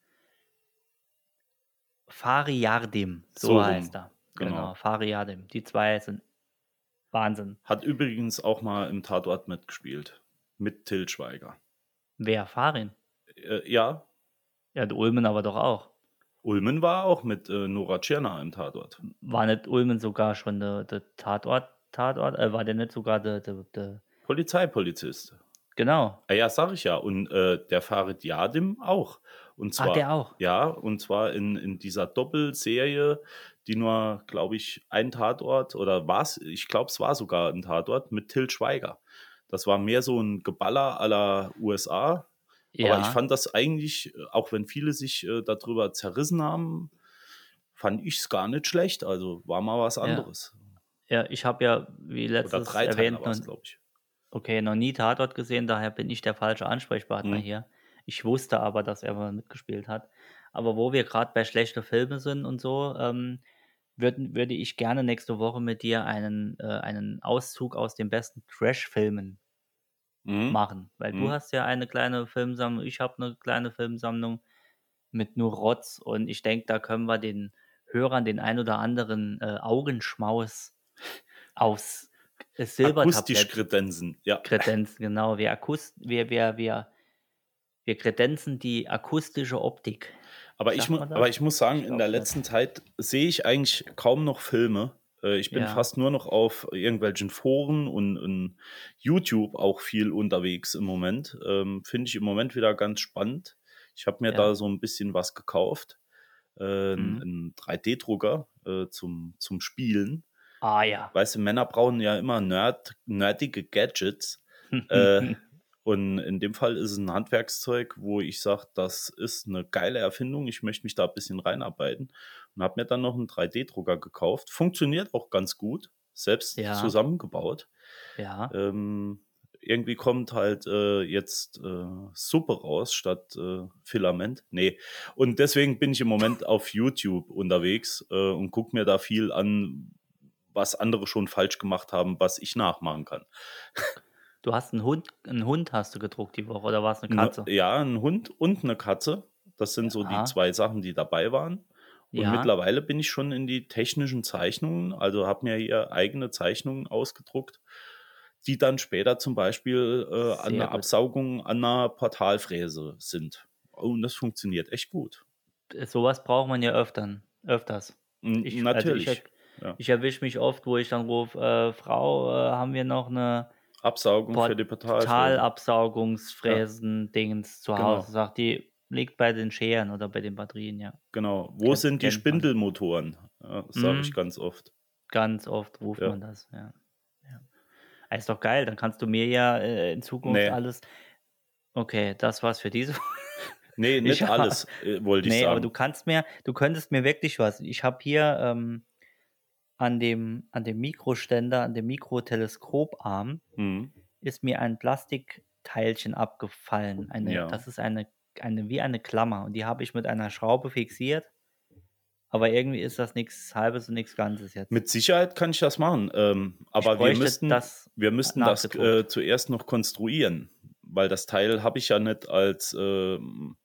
Fari Yardim, so, So heißt er. genau. Genau, Fari Yardim. Die zwei sind Wahnsinn. Hat übrigens auch mal im Tatort mitgespielt. Mit Till Schweiger. Wer? Farin? Äh, ja, Ja, der Ulmen aber doch auch. Ulmen war auch mit äh, Nora Tschirner im Tatort. War nicht Ulmen sogar schon der, der Tatort? Tatort? Äh, war der nicht sogar der, der, der Polizeipolizist. Genau. Ah ja, sag ich ja. Und äh, der Farid Yadim auch. Und zwar, Ach, der auch. Ja, und zwar in, in dieser Doppelserie, die nur, glaube ich, ein Tatort oder war es, ich glaube, es war sogar ein Tatort mit Till Schweiger. Das war mehr so ein Geballer aller USA. Ja. Aber ich fand das eigentlich, auch wenn viele sich äh, darüber zerrissen haben, fand ich es gar nicht schlecht. Also war mal was anderes. ja, ich habe ja, wie Oder letztes drei erwähnt, noch, glaube ich. okay, noch nie Tatort gesehen, daher bin ich der falsche Ansprechpartner Mhm. hier. Ich wusste aber, dass er mal mitgespielt hat. Aber wo wir gerade bei schlechten Filmen sind und so, ähm, würden, würde ich gerne nächste Woche mit dir einen, äh, einen Auszug aus den besten Trash-Filmen Mhm. machen. Weil du Mhm. hast ja eine kleine Filmsammlung, ich habe eine kleine Filmsammlung mit nur Rotz und ich denke, da können wir den Hörern den ein oder anderen äh, Augenschmaus (laughs) aufs äh, Akustisch Silbertablett kredenzen. Ja. kredenzen. Genau, wir, Akust wir, wir, wir, wir kredenzen die akustische Optik. Aber ich, aber ich muss sagen, Ich in der nicht. letzten Zeit sehe ich eigentlich kaum noch Filme. Äh, Ich bin Ja. fast nur noch auf irgendwelchen Foren und, und YouTube auch viel unterwegs im Moment. Ähm, Finde ich im Moment wieder ganz spannend. Ich habe mir Ja. da so ein bisschen was gekauft. Äh, Mhm. Einen 3D-Drucker äh, zum, zum Spielen. Ah ja. Weißt du, Männer brauchen ja immer nerd, nerdige Gadgets. (laughs) Äh, und in dem Fall ist es ein Handwerkszeug, wo ich sage, das ist eine geile Erfindung. Ich möchte mich da ein bisschen reinarbeiten. Und habe mir dann noch einen 3D-Drucker gekauft. Funktioniert auch ganz gut. Selbst Ja. zusammengebaut. ja. Ähm, irgendwie kommt halt äh, jetzt äh, Suppe raus statt äh, Filament. Nee. Und deswegen bin ich im Moment auf YouTube unterwegs äh, und gucke mir da viel an, was andere schon falsch gemacht haben, was ich nachmachen kann. Du hast einen Hund, einen Hund hast du gedruckt die Woche oder war es eine Ne- Katze? Ja, ein Hund und eine Katze. Das sind so Ja. die zwei Sachen, die dabei waren. Und Ja. mittlerweile bin ich schon in die technischen Zeichnungen, also habe mir hier eigene Zeichnungen ausgedruckt, die dann später zum Beispiel äh, an der. Absaugung an einer Portalfräse sind. Und das funktioniert echt gut. Sowas braucht man ja öftern, öfters. N- Ich, Natürlich. Also ich, ich erwische mich oft, wo ich dann rufe, äh, Frau, äh, haben wir noch eine Absaugung für die Portalfräse. Totalabsaugungsfräsen-Dingens zu Genau. Hause? Sagt die, liegt bei den Scheren oder bei den Batterien, ja. Genau. Wo Kennt- sind die. Spindelmotoren? Ja, sage Mhm. ich ganz oft. Ganz oft ruft Ja. man das, ja. ja. Ah, Ist doch geil, dann kannst du mir ja äh, in Zukunft Nee. alles. Okay, das war's für diese Nee, (laughs) nicht Ich- alles, äh, wollte ich Nee, sagen. aber du kannst mir, du könntest mir wirklich was. Ich habe hier ähm, an dem, an dem Mikroständer, an dem Mikroteleskoparm, Mhm. ist mir ein Plastikteilchen abgefallen. Eine, Ja. Das ist eine, eine, wie eine Klammer. Und die habe ich mit einer Schraube fixiert. Aber irgendwie ist das nichts Halbes und nichts Ganzes jetzt. Mit Sicherheit kann ich das machen. Ähm, aber wir müssten das wir müssten das äh, zuerst noch konstruieren. Weil das Teil habe ich ja nicht als äh,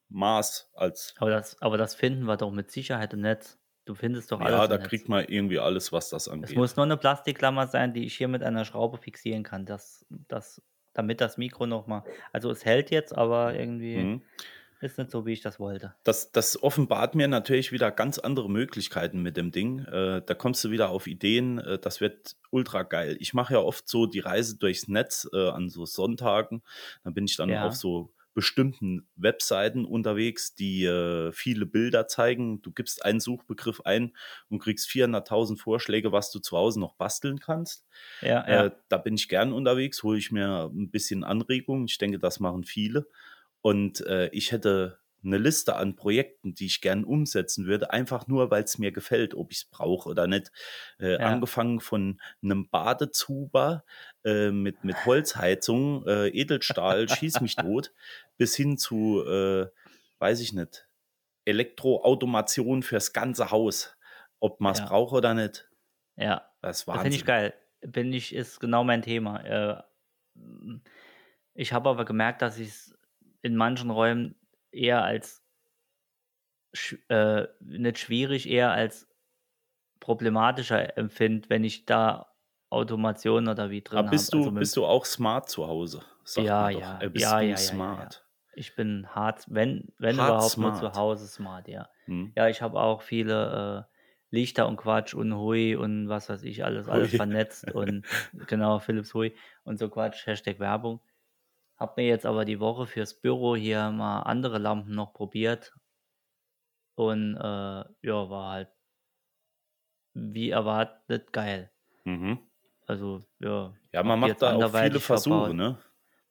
Maß, als Aber das, aber das finden wir doch mit Sicherheit im Netz. Du findest doch alles ja, da kriegt man irgendwie alles, was das Es angeht. muss nur eine Plastikklammer sein, die ich hier mit einer Schraube fixieren kann, das, das, damit das Mikro nochmal. Also es hält jetzt, aber irgendwie Mhm. ist nicht so, wie ich das wollte. Das, das offenbart mir natürlich wieder ganz andere Möglichkeiten mit dem Ding. Äh, da kommst du wieder auf Ideen. Äh, das wird ultra geil. Ich mache ja oft so die Reise durchs Netz äh, an so Sonntagen. Da bin ich dann Ja. auf so bestimmten Webseiten unterwegs, die äh, viele Bilder zeigen. Du gibst einen Suchbegriff ein und kriegst 400.000 Vorschläge, was du zu Hause noch basteln kannst. Ja, ja. Äh, da bin ich gern unterwegs, hole ich mir ein bisschen Anregung. Ich denke, das machen viele. Und äh, ich hätte eine Liste an Projekten, die ich gern umsetzen würde, einfach nur, weil es mir gefällt, ob ich es brauche oder nicht. Äh, Ja. Angefangen von einem Badezuber äh, mit, mit Holzheizung, äh, Edelstahl, schieß mich tot, bis hin zu, äh, weiß ich nicht, Elektroautomation fürs ganze Haus. Ob man es Ja. braucht oder nicht. ja. Das Wahnsinn. finde ich geil. Bin ich, ist genau mein Thema. Äh, ich habe aber gemerkt, dass ich es in manchen Räumen eher als äh, nicht schwierig, eher als problematischer empfinde, wenn ich da Automation oder wie drin Aber bist habe. du, Also bist du auch smart zu Hause? Sagt Ja, ja, Äh, bist ja, ja, ja, ja, smart? Ich bin hart, wenn, wenn Hart überhaupt smart. nur zu Hause smart, ja. Hm. Ja, ich habe auch viele äh, Lichter und Quatsch und Hui und was weiß ich, alles, alles Hui. vernetzt und (laughs) genau, Philips Hui und so Quatsch, Hashtag Werbung. Hab mir jetzt aber die Woche fürs Büro hier mal andere Lampen noch probiert und äh, ja, war halt wie erwartet geil. Mhm. Also, ja. Ja, man macht da auch viele Versuche, verbaut. ne?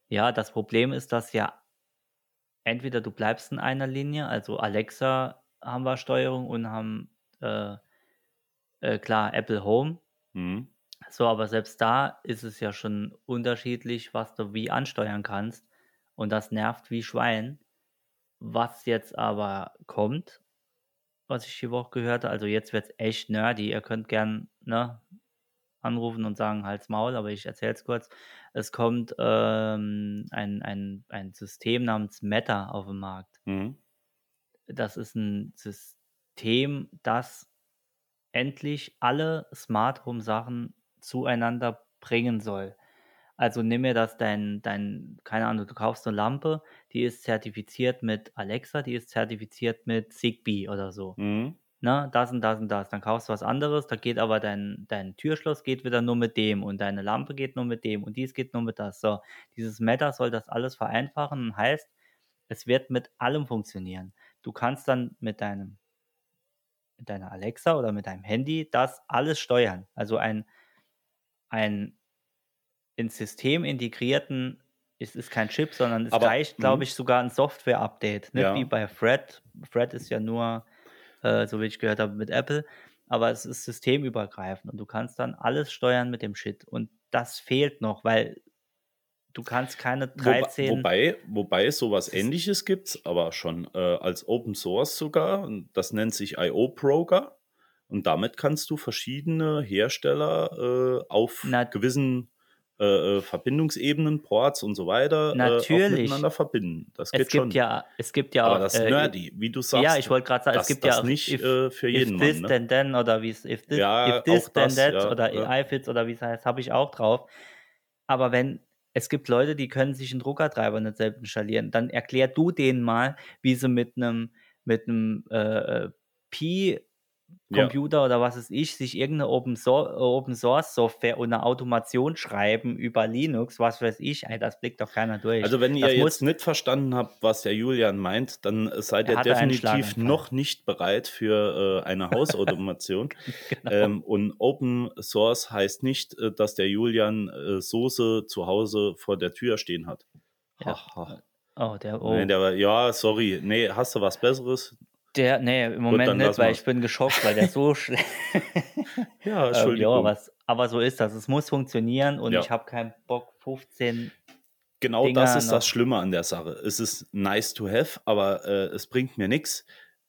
Ja, das Problem ist, dass ja entweder du bleibst in einer Linie, also Alexa haben wir Steuerung und haben äh, äh, klar Apple Home. Mhm. So, aber selbst da ist es ja schon unterschiedlich, was du wie ansteuern kannst. Und das nervt wie Schwein. Was jetzt aber kommt, was ich die Woche gehört habe, also jetzt wird es echt nerdy. Ihr könnt gern ne, anrufen und sagen, halt's Maul, aber ich erzähle es kurz. Es kommt ähm, ein, ein, ein System namens Meta auf den Markt. Mhm. Das ist ein System, das endlich alle Smart Home Sachen zueinander bringen soll. Also nimm mir das dein, dein, keine Ahnung, du kaufst eine Lampe, die ist zertifiziert mit Alexa, die ist zertifiziert mit Zigbee oder so. Mhm. Ne, das und das und das. Dann kaufst du was anderes, da geht aber dein, dein Türschloss geht wieder nur mit dem und deine Lampe geht nur mit dem und dies geht nur mit das. So, dieses Meta soll das alles vereinfachen und heißt, es wird mit allem funktionieren. Du kannst dann mit deinem mit deiner Alexa oder mit deinem Handy das alles steuern. Also ein, ein ins System integrierten, es ist kein Chip, sondern es Aber- reicht, mhm. glaube ich, sogar ein Software-Update. Nicht Ja. wie bei Fred. Fred ist ja nur, äh, so wie ich gehört habe, mit Apple. Aber es ist systemübergreifend und du kannst dann alles steuern mit dem Shit. Und das fehlt noch, weil du kannst keine Wobei, 13. wobei, wobei es sowas ähnliches gibt, aber schon äh, als Open Source sogar. Das nennt sich IO Broker. Und damit kannst du verschiedene Hersteller äh, auf Na- gewissen äh, äh, Verbindungsebenen, Ports und so weiter äh, Natürlich. miteinander verbinden. Das geht es schon. gibt ja, es gibt ja aber auch. das äh, nerdy, wie du sagst. Ja, ich wollte gerade sagen, es das- gibt das ja auch nicht if, äh, für jeden if this Mann. Ne? then then oder wie es if this, Ja, if this then das, that ja, oder ja. iFits oder wie es heißt, habe ich auch drauf. Aber wenn es gibt Leute, die können sich einen Druckertreiber nicht selbst installieren, dann erklär du denen mal, wie sie mit einem mit einem äh, Pi Ja. Computer oder was weiß ich, sich irgendeine Open, so Open Source Software und eine Automation schreiben über Linux, was weiß ich, ey, das blickt doch keiner durch. Also wenn ihr das jetzt nicht verstanden habt, was der Julian meint, dann seid Er ihr definitiv noch nicht bereit für äh, eine (laughs) Hausautomation. genau. ähm, und Open Source heißt nicht, äh, dass der Julian äh, Soße zu Hause vor der Tür stehen hat. Ja. Ach, ach. oh, der, oh. Nee, der ja, sorry. Nee, hast du was Besseres? Der, nee, im Moment nicht, weil ich bin geschockt, weil der so (laughs) schlecht. (laughs) Ja, ähm, Entschuldigung. ja, was, aber so ist das. Es muss funktionieren und Ja. ich habe keinen Bock, 15. Genau Dinger das ist noch. das Schlimme an der Sache. Es ist nice to have, aber äh, es bringt mir nichts,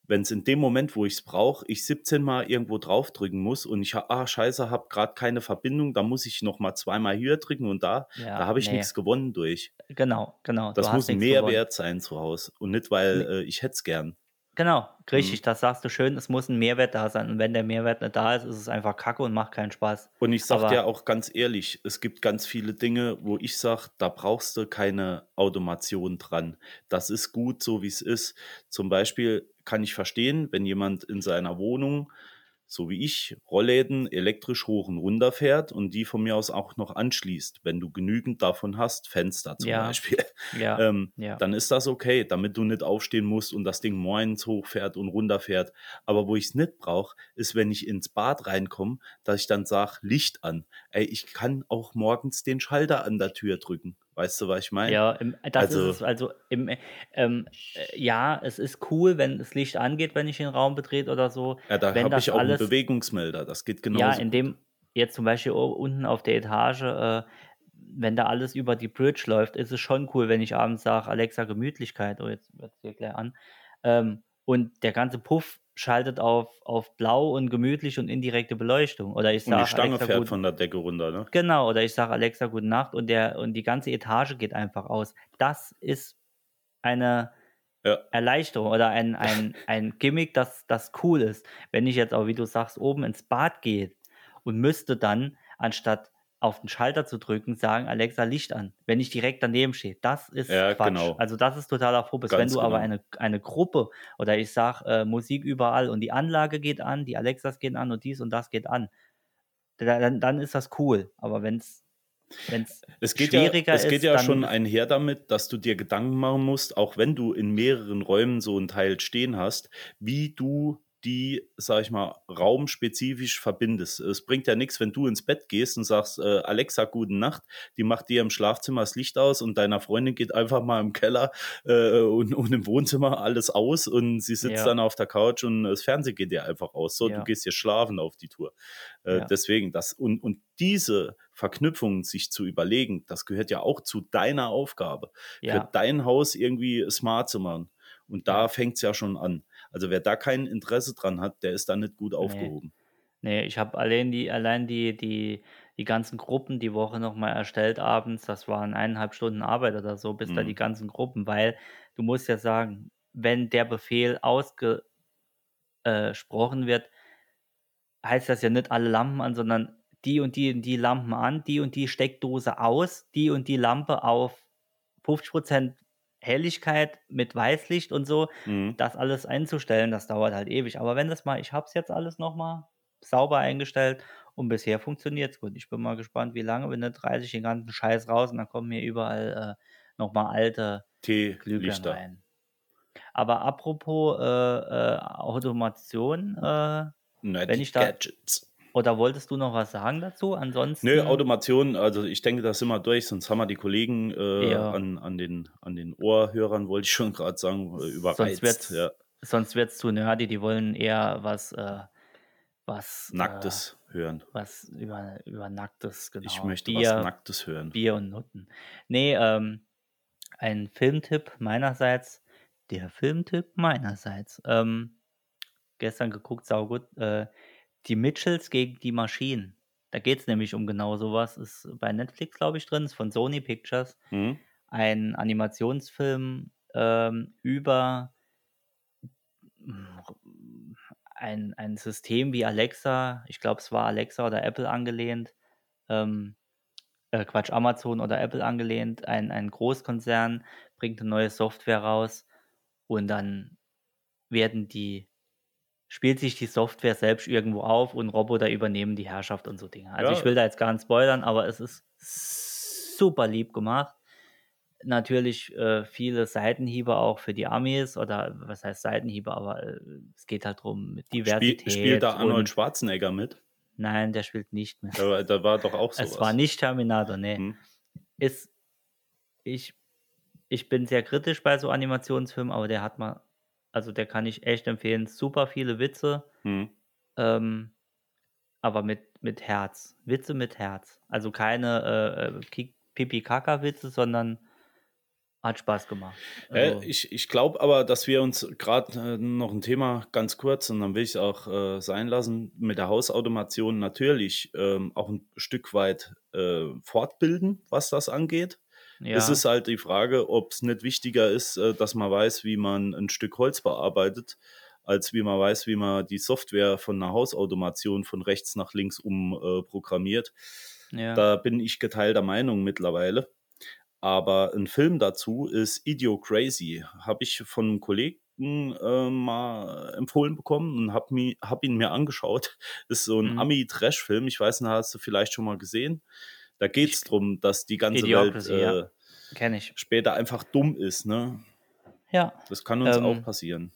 wenn es in dem Moment, wo ich es brauche, ich 17 Mal irgendwo draufdrücken muss und ich, ah, scheiße, habe gerade keine Verbindung, da muss ich noch mal zweimal hier drücken und da, Ja, da habe ich nee. nichts gewonnen durch. Genau, genau. Das muss ein nichts gewonnen. Mehrwert sein zu Hause und nicht, weil äh, ich hätte es gern. Genau, Mhm. richtig, das sagst du schön, es muss ein Mehrwert da sein. Und wenn der Mehrwert nicht da ist, ist es einfach Kacke und macht keinen Spaß. Und ich sag Aber- dir auch ganz ehrlich, es gibt ganz viele Dinge, wo ich sage, da brauchst du keine Automation dran. Das ist gut, so wie es ist. Zum Beispiel kann ich verstehen, wenn jemand in seiner Wohnung, so wie ich, Rollläden elektrisch hoch und runter fährt und die von mir aus auch noch anschließt, wenn du genügend davon hast, Fenster zum Ja. Beispiel. (laughs) Ja, ähm, ja. dann ist das okay, damit du nicht aufstehen musst und das Ding morgens hochfährt und runterfährt. Aber wo ich es nicht brauche, ist, wenn ich ins Bad reinkomme, dass ich dann sage, Licht an. Ey, ich kann auch morgens den Schalter an der Tür drücken. Weißt du, was ich meine? Ja, im, das Also- ist es. Also, im, ähm, äh, ja, es ist cool, wenn das Licht angeht, wenn ich den Raum betrete oder so. Ja, da habe ich auch alles- einen Bewegungsmelder. Das geht genauso. Ja, in dem, jetzt zum Beispiel unten auf der Etage, äh, wenn da alles über die Bridge läuft, ist es schon cool, wenn ich abends sage, Alexa, Gemütlichkeit, oh, jetzt wird es hier gleich an. Ähm, und der ganze Puff schaltet auf, auf blau und gemütlich und indirekte Beleuchtung. Oder ich und die sage, Stange Alexa, fährt gut, von der Decke runter, ne? Genau, oder ich sage Alexa gute Nacht und der und die ganze Etage geht einfach aus. Das ist eine Ja. Erleichterung oder ein, ein, (laughs) ein Gimmick, das, das cool ist. Wenn ich jetzt auch, wie du sagst, oben ins Bad gehe und müsste dann, anstatt auf den Schalter zu drücken, sagen, Alexa, Licht an, wenn ich direkt daneben stehe. Das ist Ja, Quatsch. genau. Also das ist totaler Fubis. Wenn du aber genau. eine, eine Gruppe oder ich sage äh, Musik überall und die Anlage geht an, die Alexas gehen an und dies und das geht an, dann, dann ist das cool. Aber wenn es Es geht, ja, es geht ist, ja schon einher damit, dass du dir Gedanken machen musst, auch wenn du in mehreren Räumen so ein Teil stehen hast, wie du die, sag ich mal, raumspezifisch verbindest. Es bringt ja nichts, wenn du ins Bett gehst und sagst, äh, Alexa, gute Nacht, die macht dir im Schlafzimmer das Licht aus und deiner Freundin geht einfach mal im Keller äh, und, und im Wohnzimmer alles aus und sie sitzt Ja. dann auf der Couch und das Fernsehen geht dir einfach aus. So, Ja. du gehst hier schlafen auf die Tour. Äh, Ja. Deswegen, das und, und diese Verknüpfungen sich zu überlegen, das gehört ja auch zu deiner Aufgabe, für dein Haus irgendwie smart zu machen. Und da fängt es ja schon an. Also wer da kein Interesse dran hat, der ist da nicht gut aufgehoben. Nee, ich habe allein die, allein die, die, die ganzen Gruppen die Woche nochmal erstellt abends. Das waren eineinhalb Stunden Arbeit oder so, bis da Mhm. die ganzen Gruppen, weil du musst ja sagen, wenn der Befehl ausgesprochen wird, heißt das ja nicht alle Lampen an, sondern die und die und die Lampen an, die und die Steckdose aus, die und die Lampe auf 50% Helligkeit mit Weißlicht und so Mhm. das alles einzustellen, das dauert halt ewig. Aber wenn das mal, ich habe es jetzt alles nochmal sauber eingestellt und bisher funktioniert es gut. Ich bin mal gespannt, wie lange, wenn nicht 30 den ganzen Scheiß raus und dann kommen hier überall äh, nochmal alte Glühbirnen rein. Aber apropos äh, äh, Automation, äh, Wenn ich da- Gadgets. Oder wolltest du noch was sagen dazu? Ansonsten. Nö, Automation, also ich denke, das sind wir durch, sonst haben wir die Kollegen äh, Ja. an, an, den, an den Ohrhörern, wollte ich schon gerade sagen, äh, überreizt. wird's ja. Sonst wird es zu nerdy, die wollen eher was, äh, was. Nacktes hören. Äh, was über, über Nacktes, genau. Ich möchte Bier, was Nacktes hören. Bier und Nutten. Nee, ähm, ein Filmtipp meinerseits. Der Filmtipp meinerseits. Ähm, gestern geguckt, saugut. Äh, die Mitchells gegen die Maschinen. Da geht es nämlich um genau sowas. Ist bei Netflix, glaube ich, drin. Ist von Sony Pictures. Mhm. Ein Animationsfilm ähm, über ein, ein System wie Alexa. Ich glaube, es war Alexa oder Apple angelehnt. Ähm, äh, Quatsch, Amazon oder Apple angelehnt. Ein, ein Großkonzern bringt eine neue Software raus und dann werden die, spielt sich die Software selbst irgendwo auf und Roboter übernehmen die Herrschaft und so Dinge. Also Ja. ich will da jetzt gar nicht spoilern, aber es ist super lieb gemacht. Natürlich äh, viele Seitenhiebe auch für die Amis oder was heißt Seitenhiebe, aber äh, es geht halt darum mit Spiel, Diversität. spielt da Arnold Schwarzenegger mit? nein, der spielt nicht mehr. Da, war- da war doch auch (laughs) sowas. Es war nicht Terminator, nee. Hm. Ist, ich, ich bin sehr kritisch bei so Animationsfilmen, aber der hat mal, also der kann ich echt empfehlen. Super viele Witze, Hm. ähm, aber mit, mit Herz. Witze mit Herz. Also keine äh, äh, Pipi-Kaka-Witze, sondern hat Spaß gemacht. Also, äh, ich ich glaube aber, dass wir uns gerade äh, noch ein Thema ganz kurz und dann will ich es auch äh, sein lassen, mit der Hausautomation natürlich ähm, auch ein Stück weit äh, fortbilden, was das angeht. Ja. Es ist halt die Frage, ob es nicht wichtiger ist, äh, dass man weiß, wie man ein Stück Holz bearbeitet, als wie man weiß, wie man die Software von einer Hausautomation von rechts nach links umprogrammiert. Ja. Da bin ich geteilter Meinung mittlerweile. Aber ein Film dazu ist Idio Crazy. Habe ich von einem Kollegen äh, mal empfohlen bekommen und habe hab ihn mir angeschaut. (laughs) Ist so ein mhm. Ami-Trash-Film. Ich weiß nicht, hast du vielleicht schon mal gesehen? Da geht es darum, dass die ganze Idiocracy, Welt äh, ja. später einfach dumm ist. Ne? Ja. Das kann uns ähm, auch passieren.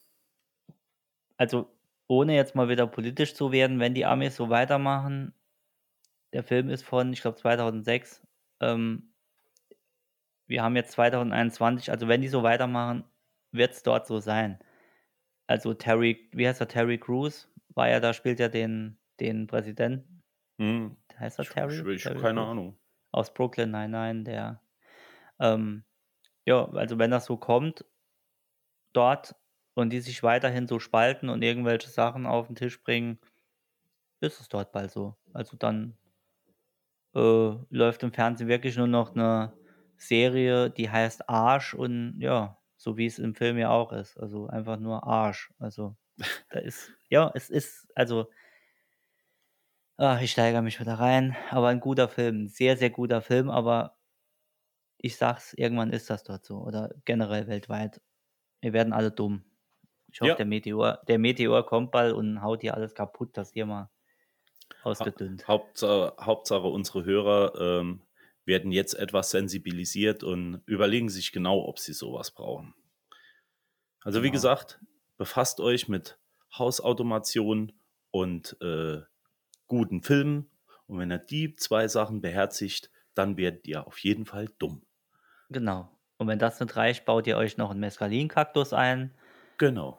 Also, ohne jetzt mal wieder politisch zu werden, wenn die Amis so weitermachen, der Film ist von, ich glaube, 2006. Ähm, wir haben jetzt 2021, also wenn die so weitermachen, wird es dort so sein. Also Terry, wie heißt er, Terry Crews, war ja da, spielt ja den, den Präsidenten. Hm. Heißt er Terry? Ich, ich, Terry keine? Ahnung. Aus Brooklyn, nein, nein, der. Ähm, ja, also wenn das so kommt, dort und die sich weiterhin so spalten und irgendwelche Sachen auf den Tisch bringen, ist es dort bald so. Also dann äh, läuft im Fernsehen wirklich nur noch eine Serie, die heißt Arsch und ja, so wie es im Film ja auch ist. Also einfach nur Arsch. Also da ist, ja, es ist, also, ach, ich steigere mich wieder rein, aber ein guter Film, ein sehr, sehr guter Film, aber ich sag's, irgendwann ist das dort so oder generell weltweit. Wir werden alle dumm. Ich hoffe, ja. der Meteor, der Meteor kommt bald und haut hier alles kaputt, dass hier mal ausgedünnt. Hauptsache, Hauptsache unsere Hörer ähm, werden jetzt etwas sensibilisiert und überlegen sich genau, ob sie sowas brauchen. Also genau. wie gesagt, befasst euch mit Hausautomation und äh, guten Filmen. Und wenn ihr die zwei Sachen beherzigt, dann werdet ihr auf jeden Fall dumm. Genau. Und wenn das nicht reicht, baut ihr euch noch einen Mescalin-Kaktus ein. Genau.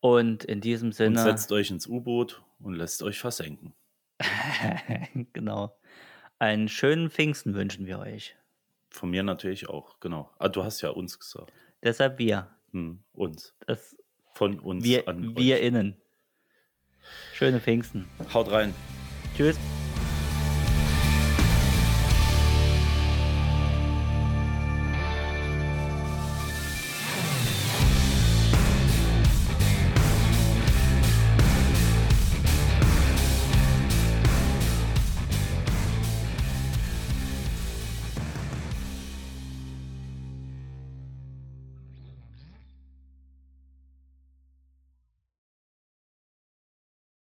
Und in diesem Sinne. Und setzt euch ins U-Boot und lässt euch versenken. (laughs) genau. Einen schönen Pfingsten wünschen wir euch. Von mir natürlich auch, genau. Ah, du hast ja uns gesagt. Deshalb wir. Hm, uns. Das Von uns wir, an Wir euch. innen. Schöne Pfingsten. Haut rein. Tschüss.